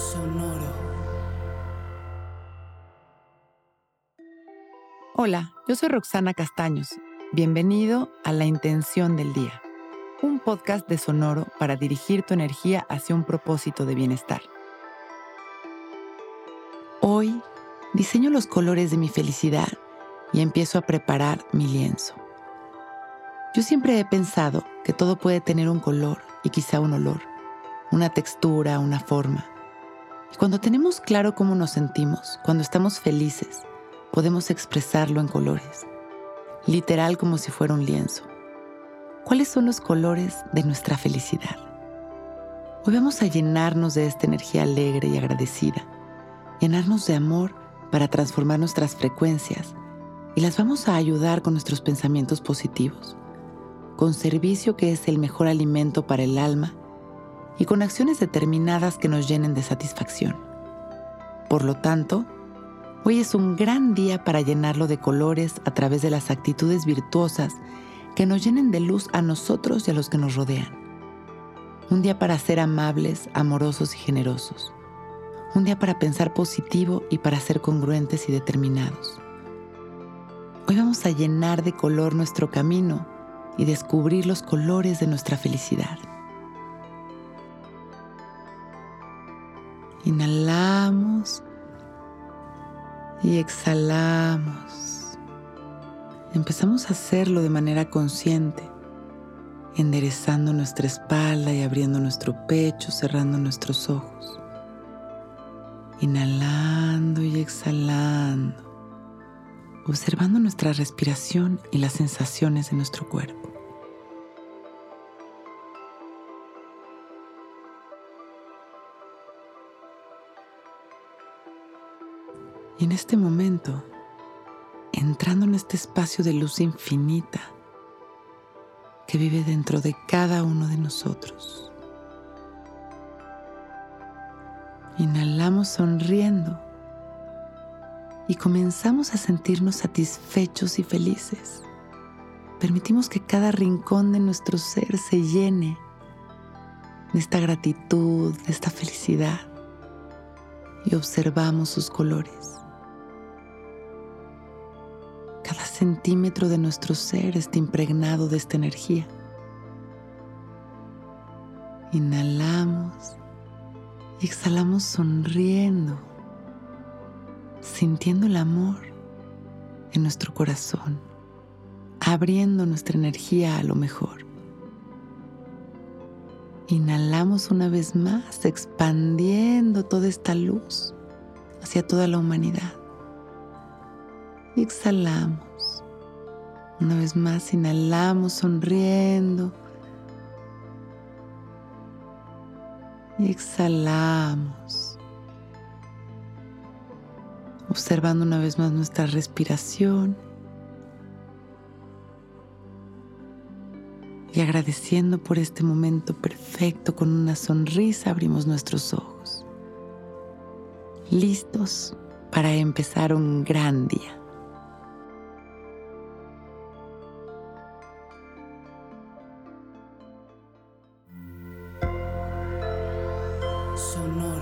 Sonoro. Hola, yo soy Roxana Castaños. Bienvenido a La Intención del Día, un podcast de Sonoro para dirigir tu energía hacia un propósito de bienestar. Hoy diseño los colores de mi felicidad y empiezo a preparar mi lienzo. Yo siempre he pensado que todo puede tener un color y quizá un olor, una textura, una forma. Y cuando tenemos claro cómo nos sentimos, cuando estamos felices, podemos expresarlo en colores, literal como si fuera un lienzo. ¿Cuáles son los colores de nuestra felicidad? Hoy vamos a llenarnos de esta energía alegre y agradecida, llenarnos de amor para transformar nuestras frecuencias y las vamos a ayudar con nuestros pensamientos positivos con servicio que es el mejor alimento para el alma y con acciones determinadas que nos llenen de satisfacción. Por lo tanto, hoy es un gran día para llenarlo de colores a través de las actitudes virtuosas que nos llenen de luz a nosotros y a los que nos rodean. Un día para ser amables, amorosos y generosos. Un día para pensar positivo y para ser congruentes y determinados. Hoy vamos a llenar de color nuestro camino y descubrir los colores de nuestra felicidad. Inhalamos y exhalamos. Empezamos a hacerlo de manera consciente, enderezando nuestra espalda y abriendo nuestro pecho, cerrando nuestros ojos. Inhalando y exhalando, observando nuestra respiración y las sensaciones de nuestro cuerpo. Y en este momento, entrando en este espacio de luz infinita que vive dentro de cada uno de nosotros. Inhalamos sonriendo y comenzamos a sentirnos satisfechos y felices. Permitimos que cada rincón de nuestro ser se llene de esta gratitud, de esta felicidad y observamos sus colores. Centímetro de nuestro ser está impregnado de esta energía. Inhalamos y exhalamos sonriendo, sintiendo el amor en nuestro corazón, abriendo nuestra energía a lo mejor. Inhalamos una vez más, expandiendo toda esta luz hacia toda la humanidad. Y exhalamos una vez más, inhalamos sonriendo. Y exhalamos. Observando una vez más nuestra respiración. Y agradeciendo por este momento perfecto con una sonrisa abrimos nuestros ojos. Listos para empezar un gran día. sonoro.